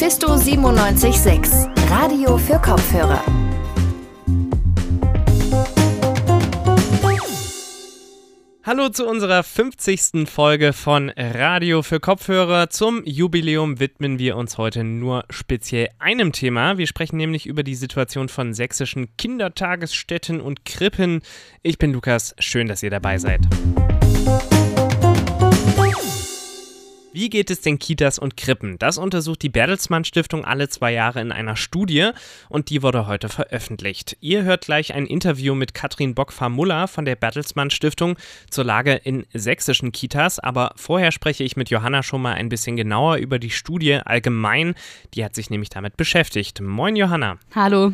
Mephisto 976, Radio für Kopfhörer. Hallo zu unserer 50. Folge von Radio für Kopfhörer. Zum Jubiläum widmen wir uns heute nur speziell einem Thema. Wir sprechen nämlich über die Situation von sächsischen Kindertagesstätten und Krippen. Ich bin Lukas, schön, dass ihr dabei seid. Wie geht es den Kitas und Krippen? Das untersucht die Bertelsmann Stiftung alle zwei Jahre in einer Studie und die wurde heute veröffentlicht. Ihr hört gleich ein Interview mit Katrin Bock-Muller von der Bertelsmann Stiftung zur Lage in sächsischen Kitas, aber vorher spreche ich mit Johanna schon mal ein bisschen genauer über die Studie allgemein. Die hat sich nämlich damit beschäftigt. Moin Johanna. Hallo.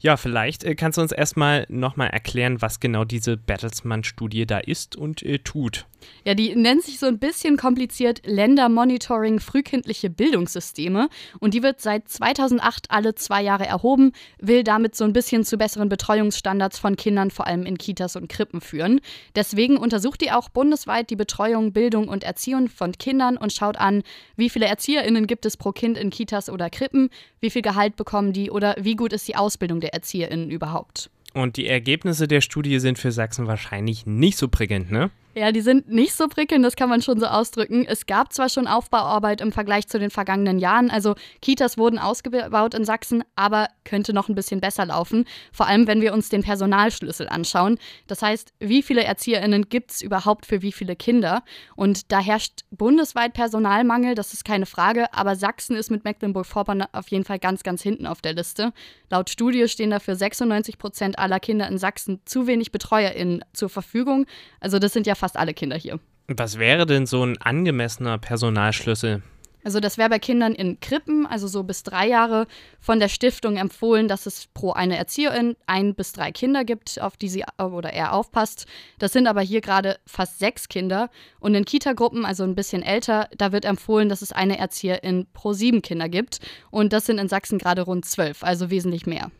Ja, vielleicht äh, kannst du uns erstmal nochmal erklären, was genau diese Bertelsmann Studie da ist und äh, tut. Ja, die nennt sich so ein bisschen kompliziert Ländermonitoring frühkindliche Bildungssysteme und die wird seit 2008 alle zwei Jahre erhoben, will damit so ein bisschen zu besseren Betreuungsstandards von Kindern, vor allem in Kitas und Krippen führen. Deswegen untersucht die auch bundesweit die Betreuung, Bildung und Erziehung von Kindern und schaut an, wie viele ErzieherInnen gibt es pro Kind in Kitas oder Krippen, wie viel Gehalt bekommen die oder wie gut ist die Ausbildung der ErzieherInnen überhaupt. Und die Ergebnisse der Studie sind für Sachsen wahrscheinlich nicht so prickelnd, ne? Ja, die sind nicht so prickelnd, das kann man schon so ausdrücken. Es gab zwar schon Aufbauarbeit im Vergleich zu den vergangenen Jahren, also Kitas wurden ausgebaut in Sachsen, aber könnte noch ein bisschen besser laufen, vor allem wenn wir uns den Personalschlüssel anschauen. Das heißt, wie viele Erzieherinnen gibt es überhaupt für wie viele Kinder? Und da herrscht bundesweit Personalmangel, das ist keine Frage, aber Sachsen ist mit Mecklenburg-Vorpommern auf jeden Fall ganz, ganz hinten auf der Liste. Laut Studie stehen dafür 96 Prozent aller Kinder in Sachsen zu wenig BetreuerInnen zur Verfügung. Also das sind ja fast alle Kinder hier. Was wäre denn so ein angemessener Personalschlüssel? Also das wäre bei Kindern in Krippen, also so bis drei Jahre, von der Stiftung empfohlen, dass es pro eine Erzieherin ein bis drei Kinder gibt, auf die sie oder er aufpasst. Das sind aber hier gerade fast sechs Kinder. Und in Kitagruppen, also ein bisschen älter, da wird empfohlen, dass es eine Erzieherin pro sieben Kinder gibt. Und das sind in Sachsen gerade rund zwölf, also wesentlich mehr.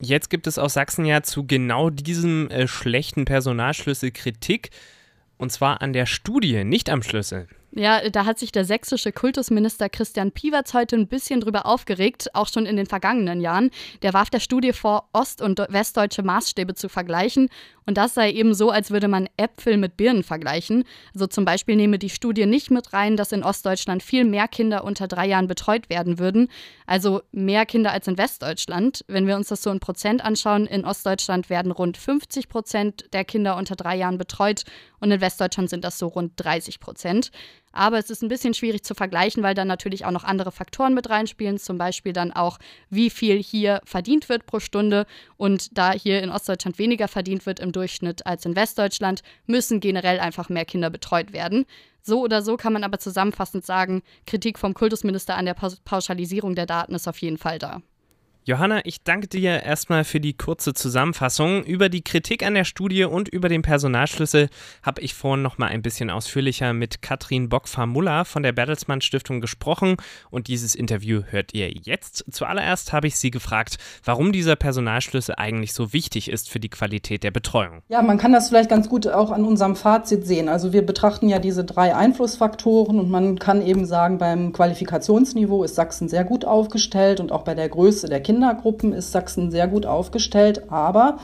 Jetzt gibt es aus Sachsen ja zu genau diesem äh, schlechten Personalschlüssel Kritik. Und zwar an der Studie, nicht am Schlüssel. Ja, da hat sich der sächsische Kultusminister Christian Piwatz heute ein bisschen drüber aufgeregt, auch schon in den vergangenen Jahren. Der warf der Studie vor, ost- und westdeutsche Maßstäbe zu vergleichen. Und das sei eben so, als würde man Äpfel mit Birnen vergleichen. Also zum Beispiel nehme die Studie nicht mit rein, dass in Ostdeutschland viel mehr Kinder unter drei Jahren betreut werden würden. Also mehr Kinder als in Westdeutschland. Wenn wir uns das so in Prozent anschauen, in Ostdeutschland werden rund 50 Prozent der Kinder unter drei Jahren betreut und in Westdeutschland sind das so rund 30 Prozent. Aber es ist ein bisschen schwierig zu vergleichen, weil dann natürlich auch noch andere Faktoren mit reinspielen, zum Beispiel dann auch, wie viel hier verdient wird pro Stunde. Und da hier in Ostdeutschland weniger verdient wird im Durchschnitt als in Westdeutschland, müssen generell einfach mehr Kinder betreut werden. So oder so kann man aber zusammenfassend sagen, Kritik vom Kultusminister an der Pauschalisierung der Daten ist auf jeden Fall da. Johanna, ich danke dir erstmal für die kurze Zusammenfassung. Über die Kritik an der Studie und über den Personalschlüssel habe ich vorhin noch mal ein bisschen ausführlicher mit Katrin Bock-Muller von der Bertelsmann Stiftung gesprochen und dieses Interview hört ihr jetzt. Zuallererst habe ich sie gefragt, warum dieser Personalschlüssel eigentlich so wichtig ist für die Qualität der Betreuung. Ja, man kann das vielleicht ganz gut auch an unserem Fazit sehen. Also wir betrachten ja diese drei Einflussfaktoren und man kann eben sagen, beim Qualifikationsniveau ist Sachsen sehr gut aufgestellt und auch bei der Größe der Kinder Kindergruppen ist Sachsen sehr gut aufgestellt, aber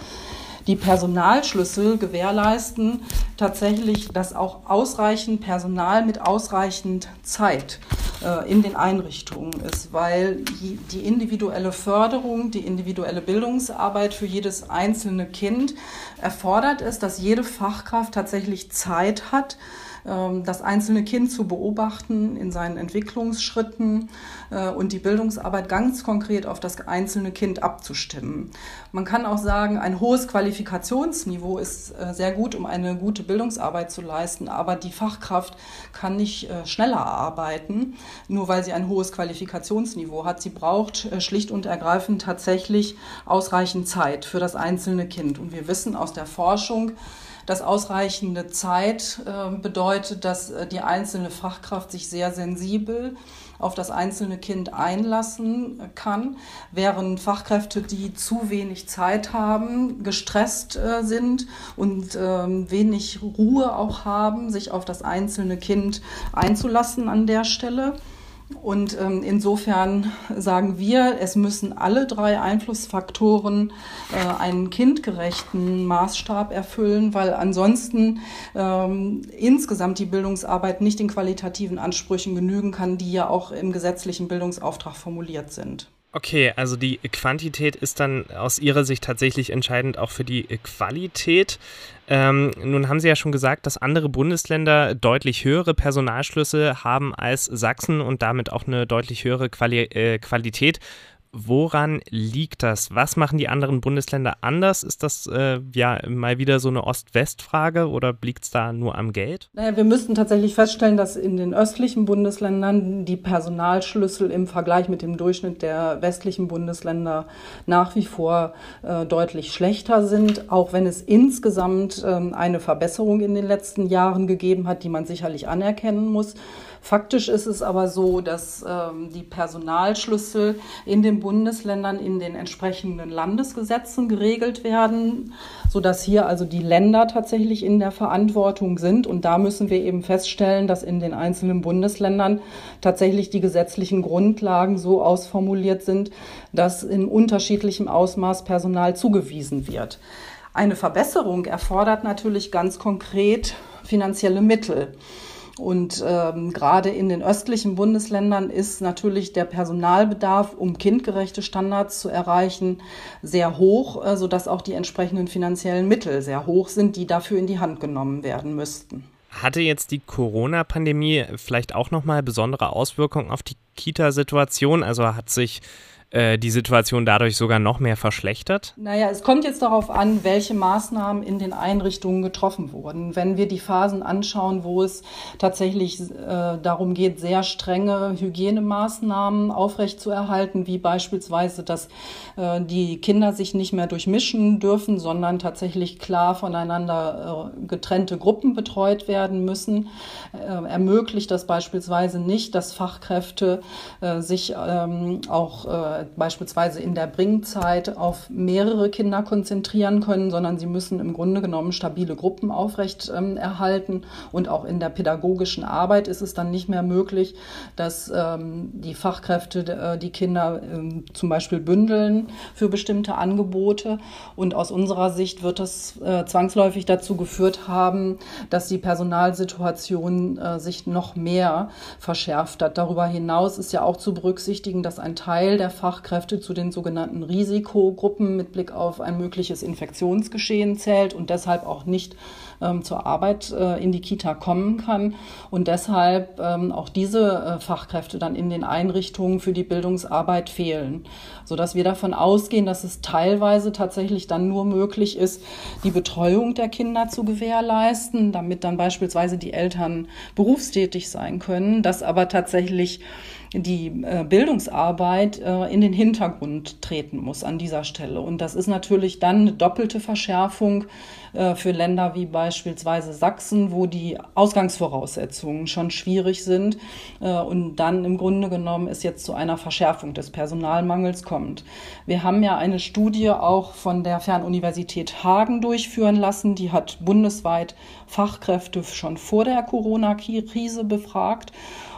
die Personalschlüssel gewährleisten tatsächlich, dass auch ausreichend Personal mit ausreichend Zeit äh, in den Einrichtungen ist, weil die individuelle Förderung, die individuelle Bildungsarbeit für jedes einzelne Kind erfordert ist, dass jede Fachkraft tatsächlich Zeit hat, das einzelne Kind zu beobachten in seinen Entwicklungsschritten äh, und die Bildungsarbeit ganz konkret auf das einzelne Kind abzustimmen. Man kann auch sagen, ein hohes Qualifikationsniveau ist äh, sehr gut, um eine gute Bildungsarbeit zu leisten, aber die Fachkraft kann nicht äh, schneller arbeiten, nur weil sie ein hohes Qualifikationsniveau hat. Sie braucht schlicht und ergreifend tatsächlich ausreichend Zeit für das einzelne Kind. Und wir wissen aus der Forschung, dass ausreichende Zeit äh, bedeutet, dass äh, die einzelne Fachkraft sich sehr sensibel auf das einzelne Kind einlassen kann, während Fachkräfte, die zu wenig Zeit haben, gestresst äh, sind und ähm, wenig Ruhe auch haben, sich auf das einzelne Kind einzulassen an der Stelle. Und ähm, insofern sagen wir, es müssen alle drei Einflussfaktoren äh, einen kindgerechten Maßstab erfüllen, weil ansonsten ähm, insgesamt die Bildungsarbeit nicht den qualitativen Ansprüchen genügen kann, die ja auch im gesetzlichen Bildungsauftrag formuliert sind. Okay, also die Quantität ist dann aus Ihrer Sicht tatsächlich entscheidend auch für die Qualität. Ähm, nun haben Sie ja schon gesagt, dass andere Bundesländer deutlich höhere Personalschlüsse haben als Sachsen und damit auch eine deutlich höhere Quali äh, Qualität. Woran liegt das? Was machen die anderen Bundesländer anders? Ist das äh, ja mal wieder so eine Ost-West-Frage oder liegt es da nur am Geld? Naja, wir müssten tatsächlich feststellen, dass in den östlichen Bundesländern die Personalschlüssel im Vergleich mit dem Durchschnitt der westlichen Bundesländer nach wie vor äh, deutlich schlechter sind, auch wenn es insgesamt äh, eine Verbesserung in den letzten Jahren gegeben hat, die man sicherlich anerkennen muss. Faktisch ist es aber so, dass ähm, die Personalschlüssel in den Bundesländern in den entsprechenden Landesgesetzen geregelt werden, sodass hier also die Länder tatsächlich in der Verantwortung sind. Und da müssen wir eben feststellen, dass in den einzelnen Bundesländern tatsächlich die gesetzlichen Grundlagen so ausformuliert sind, dass in unterschiedlichem Ausmaß Personal zugewiesen wird. Eine Verbesserung erfordert natürlich ganz konkret finanzielle Mittel. Und ähm, gerade in den östlichen Bundesländern ist natürlich der Personalbedarf, um kindgerechte Standards zu erreichen, sehr hoch, äh, sodass auch die entsprechenden finanziellen Mittel sehr hoch sind, die dafür in die Hand genommen werden müssten. Hatte jetzt die Corona-Pandemie vielleicht auch nochmal besondere Auswirkungen auf die Kita-Situation? Also hat sich äh, die Situation dadurch sogar noch mehr verschlechtert? Naja, es kommt jetzt darauf an, welche Maßnahmen in den Einrichtungen getroffen wurden. Wenn wir die Phasen anschauen, wo es tatsächlich äh, darum geht, sehr strenge Hygienemaßnahmen aufrechtzuerhalten, wie beispielsweise, dass äh, die Kinder sich nicht mehr durchmischen dürfen, sondern tatsächlich klar voneinander äh, getrennte Gruppen betreut werden müssen, äh, ermöglicht das beispielsweise nicht, dass Fachkräfte äh, sich ähm, auch beispielsweise in der Bringzeit auf mehrere Kinder konzentrieren können, sondern sie müssen im Grunde genommen stabile Gruppen aufrecht ähm, erhalten. Und auch in der pädagogischen Arbeit ist es dann nicht mehr möglich, dass ähm, die Fachkräfte äh, die Kinder ähm, zum Beispiel bündeln für bestimmte Angebote. Und aus unserer Sicht wird das äh, zwangsläufig dazu geführt haben, dass die Personalsituation äh, sich noch mehr verschärft hat. Darüber hinaus ist ja auch zu berücksichtigen, dass ein Teil der Fachkräfte zu den sogenannten Risikogruppen mit Blick auf ein mögliches Infektionsgeschehen zählt und deshalb auch nicht zur Arbeit äh, in die Kita kommen kann und deshalb ähm, auch diese äh, Fachkräfte dann in den Einrichtungen für die Bildungsarbeit fehlen, sodass wir davon ausgehen, dass es teilweise tatsächlich dann nur möglich ist, die Betreuung der Kinder zu gewährleisten, damit dann beispielsweise die Eltern berufstätig sein können, dass aber tatsächlich die äh, Bildungsarbeit in den Hintergrund treten muss an dieser Stelle. Und das ist natürlich dann eine doppelte Verschärfung für Länder wie beispielsweise Sachsen, wo die Ausgangsvoraussetzungen schon schwierig sind und dann im Grunde genommen es jetzt zu einer Verschärfung des Personalmangels kommt. Wir haben ja eine Studie auch von der Fernuniversität Hagen durchführen lassen, die hat bundesweit Fachkräfte schon vor der Corona-Krise befragt.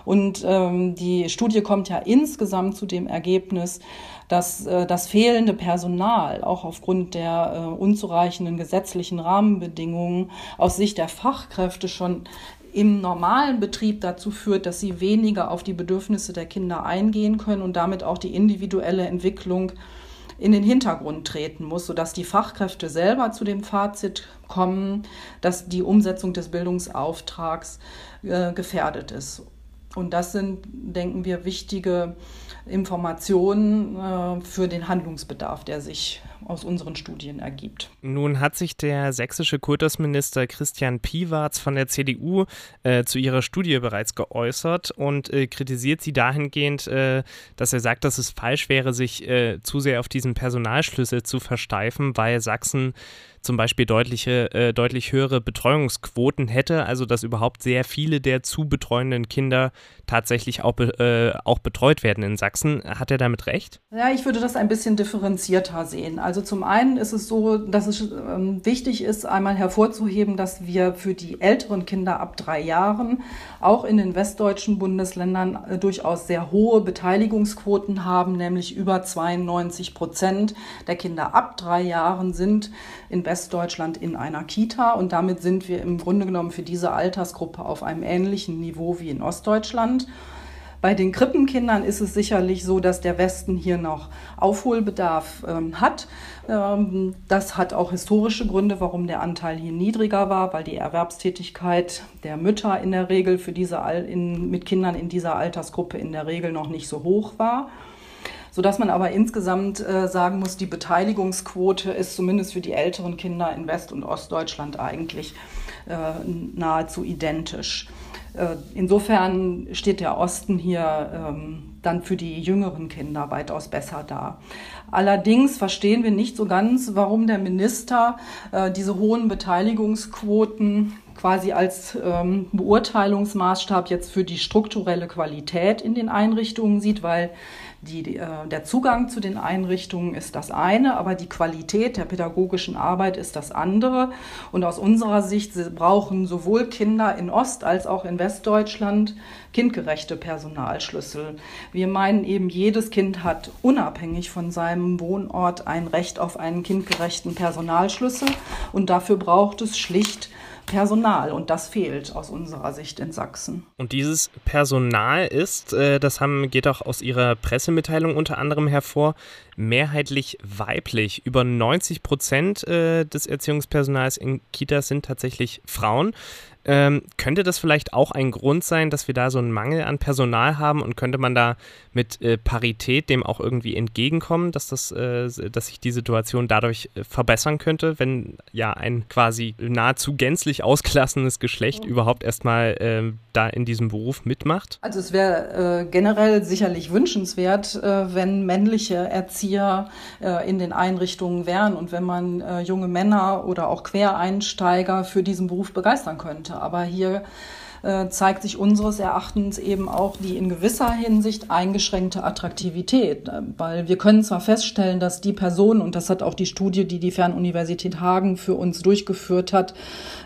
Und ähm, die Studie kommt ja insgesamt zu dem Ergebnis, dass äh, das fehlende Personal auch aufgrund der äh, unzureichenden gesetzlichen Rahmenbedingungen aus Sicht der Fachkräfte schon im normalen Betrieb dazu führt, dass sie weniger auf die Bedürfnisse der Kinder eingehen können und damit auch die individuelle Entwicklung in den Hintergrund treten muss, sodass die Fachkräfte selber zu dem Fazit kommen, dass die Umsetzung des Bildungsauftrags äh, gefährdet ist. Und das sind, denken wir, wichtige Informationen äh, für den Handlungsbedarf, der sich aus unseren Studien ergibt. Nun hat sich der sächsische Kultusminister Christian Piwarz von der CDU äh, zu ihrer Studie bereits geäußert und äh, kritisiert sie dahingehend, äh, dass er sagt, dass es falsch wäre, sich äh, zu sehr auf diesen Personalschlüssel zu versteifen, weil Sachsen zum Beispiel deutliche, äh, deutlich höhere Betreuungsquoten hätte, also dass überhaupt sehr viele der zu betreuenden Kinder tatsächlich auch, äh, auch betreut werden in Sachsen. Hat er damit recht? Ja, ich würde das ein bisschen differenzierter sehen. Also zum einen ist es so, dass es ähm, wichtig ist, einmal hervorzuheben, dass wir für die älteren Kinder ab drei Jahren auch in den westdeutschen Bundesländern äh, durchaus sehr hohe Beteiligungsquoten haben, nämlich über 92 Prozent der Kinder ab drei Jahren sind in Westdeutschland in einer Kita und damit sind wir im Grunde genommen für diese Altersgruppe auf einem ähnlichen Niveau wie in Ostdeutschland. Bei den Krippenkindern ist es sicherlich so, dass der Westen hier noch Aufholbedarf ähm, hat. Ähm, das hat auch historische Gründe, warum der Anteil hier niedriger war, weil die Erwerbstätigkeit der Mütter in der Regel für diese Al in, mit Kindern in dieser Altersgruppe in der Regel noch nicht so hoch war sodass man aber insgesamt äh, sagen muss, die Beteiligungsquote ist zumindest für die älteren Kinder in West- und Ostdeutschland eigentlich äh, nahezu identisch. Äh, insofern steht der Osten hier ähm, dann für die jüngeren Kinder weitaus besser da. Allerdings verstehen wir nicht so ganz, warum der Minister äh, diese hohen Beteiligungsquoten quasi als ähm, Beurteilungsmaßstab jetzt für die strukturelle Qualität in den Einrichtungen sieht, weil die, äh, der Zugang zu den Einrichtungen ist das eine, aber die Qualität der pädagogischen Arbeit ist das andere. Und aus unserer Sicht brauchen sowohl Kinder in Ost- als auch in Westdeutschland kindgerechte Personalschlüssel. Wir meinen eben, jedes Kind hat unabhängig von seinem Wohnort ein Recht auf einen kindgerechten Personalschlüssel. Und dafür braucht es schlicht Personal und das fehlt aus unserer Sicht in Sachsen. Und dieses Personal ist, äh, das haben, geht auch aus Ihrer Pressemitteilung unter anderem hervor, mehrheitlich weiblich. Über 90 Prozent äh, des Erziehungspersonals in Kitas sind tatsächlich Frauen. Ähm, könnte das vielleicht auch ein Grund sein, dass wir da so einen Mangel an Personal haben und könnte man da mit äh, Parität dem auch irgendwie entgegenkommen, dass, das, äh, dass sich die Situation dadurch äh, verbessern könnte, wenn ja ein quasi nahezu gänzlich ausgelassenes Geschlecht mhm. überhaupt erstmal ähm, da in diesem Beruf mitmacht? Also es wäre äh, generell sicherlich wünschenswert, äh, wenn männliche Erzieher äh, in den Einrichtungen wären und wenn man junge Männer oder auch Quereinsteiger für diesen Beruf begeistern könnte. Aber hier äh, zeigt sich unseres Erachtens eben auch die in gewisser Hinsicht eingeschränkte Attraktivität. Äh, weil wir können zwar feststellen, dass die Personen, und das hat auch die Studie, die die Fernuniversität Hagen für uns durchgeführt hat,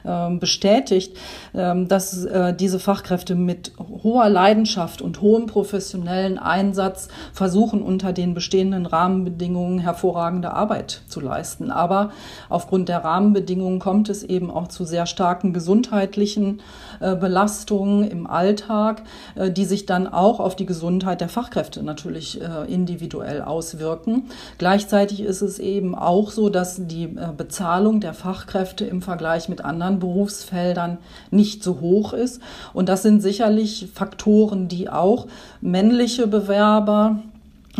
ähm, bestätigt, ähm, dass äh, diese Fachkräfte mit hoher Leidenschaft und hohem professionellen Einsatz versuchen, unter den bestehenden Rahmenbedingungen hervorragende Arbeit zu leisten. Aber aufgrund der Rahmenbedingungen kommt es eben auch zu sehr starken gesundheitlichen Belastungen Belastungen im Alltag, äh, die sich dann auch auf die Gesundheit der Fachkräfte natürlich äh, individuell auswirken. Gleichzeitig ist es eben auch so, dass die äh, Bezahlung der Fachkräfte im Vergleich mit anderen Berufsfeldern nicht so hoch ist. Und das sind sicherlich Faktoren, die auch männliche Bewerber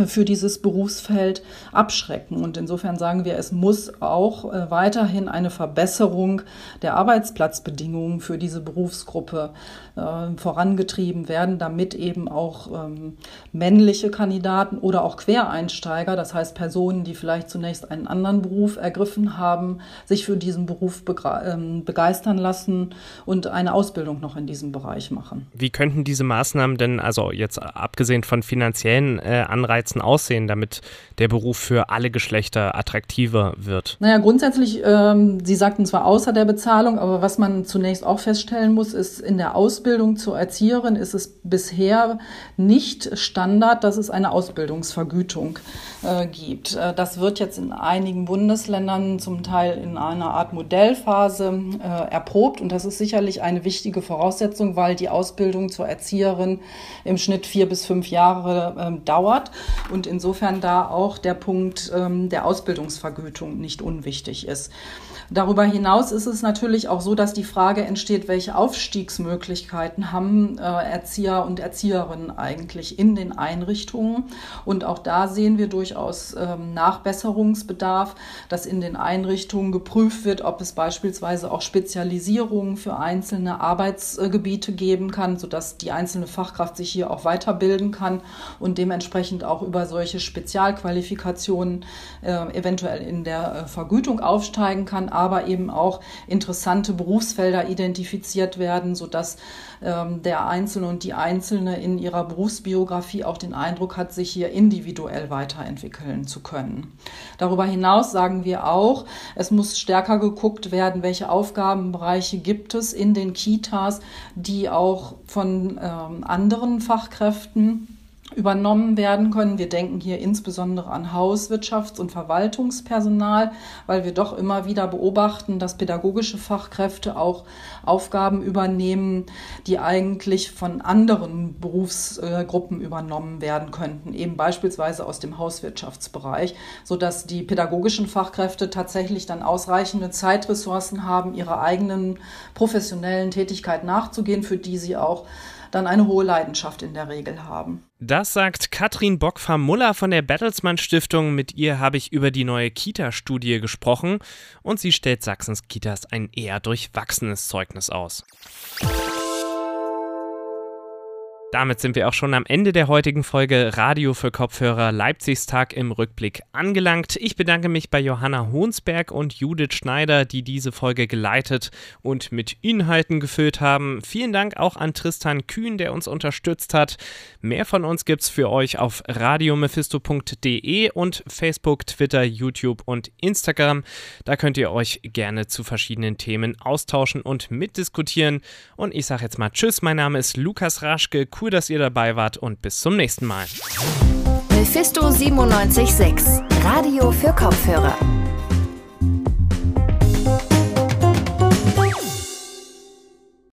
für dieses Berufsfeld abschrecken. Und insofern sagen wir, es muss auch äh, weiterhin eine Verbesserung der Arbeitsplatzbedingungen für diese Berufsgruppe äh, vorangetrieben werden, damit eben auch ähm, männliche Kandidaten oder auch Quereinsteiger, das heißt Personen, die vielleicht zunächst einen anderen Beruf ergriffen haben, sich für diesen Beruf ähm, begeistern lassen und eine Ausbildung noch in diesem Bereich machen. Wie könnten diese Maßnahmen denn, also jetzt abgesehen von finanziellen äh, Anreizen aussehen, damit der Beruf für alle Geschlechter attraktiver wird? Naja, grundsätzlich, ähm, Sie sagten zwar außer der Bezahlung, aber was man zunächst auch feststellen muss, ist in der Ausbildung, zur Erzieherin ist es bisher nicht Standard, dass es eine Ausbildungsvergütung äh, gibt. Äh, das wird jetzt in einigen Bundesländern zum Teil in einer Art Modellphase äh, erprobt und das ist sicherlich eine wichtige Voraussetzung, weil die Ausbildung zur Erzieherin im Schnitt vier bis fünf Jahre ähm, dauert und insofern da auch der Punkt ähm, der Ausbildungsvergütung nicht unwichtig ist. Darüber hinaus ist es natürlich auch so, dass die Frage entsteht, welche Aufstiegsmöglichkeiten haben äh, Erzieher und Erzieherinnen eigentlich in den Einrichtungen. Und auch da sehen wir durchaus ähm, Nachbesserungsbedarf, dass in den Einrichtungen geprüft wird, ob es beispielsweise auch Spezialisierungen für einzelne Arbeitsgebiete geben kann, sodass die einzelne Fachkraft sich hier auch weiterbilden kann und dementsprechend auch auch über solche Spezialqualifikationen äh, eventuell in der äh, Vergütung aufsteigen kann, aber eben auch interessante Berufsfelder identifiziert werden, sodass ähm, der Einzelne und die Einzelne in ihrer Berufsbiografie auch den Eindruck hat, sich hier individuell weiterentwickeln zu können. Darüber hinaus sagen wir auch, es muss stärker geguckt werden, welche Aufgabenbereiche gibt es in den Kitas, die auch von ähm, anderen Fachkräften übernommen werden können. Wir denken hier insbesondere an Hauswirtschafts- und Verwaltungspersonal, weil wir doch immer wieder beobachten, dass pädagogische Fachkräfte auch Aufgaben übernehmen, die eigentlich von anderen Berufsgruppen übernommen werden könnten, eben beispielsweise aus dem Hauswirtschaftsbereich, sodass die pädagogischen Fachkräfte tatsächlich dann ausreichende Zeitressourcen haben, ihrer eigenen professionellen Tätigkeit nachzugehen, für die sie auch dann eine hohe Leidenschaft in der Regel haben. Das sagt Katrin Bockfarm-Muller von der Bertelsmann Stiftung. Mit ihr habe ich über die neue Kita-Studie gesprochen und sie stellt Sachsens Kitas ein eher durchwachsenes Zeugnis aus. Damit sind wir auch schon am Ende der heutigen Folge Radio für Kopfhörer Leipzigs Tag im Rückblick angelangt. Ich bedanke mich bei Johanna Hohnsberg und Judith Schneider, die diese Folge geleitet und mit Inhalten gefüllt haben. Vielen Dank auch an Tristan Kühn, der uns unterstützt hat. Mehr von uns gibt's für euch auf radiomephisto.de und Facebook, Twitter, YouTube und Instagram. Da könnt ihr euch gerne zu verschiedenen Themen austauschen und mitdiskutieren. Und ich sage jetzt mal Tschüss, mein Name ist Lukas Raschke Cool, dass ihr dabei wart und bis zum nächsten Mal. Mephisto 976, Radio für Kopfhörer.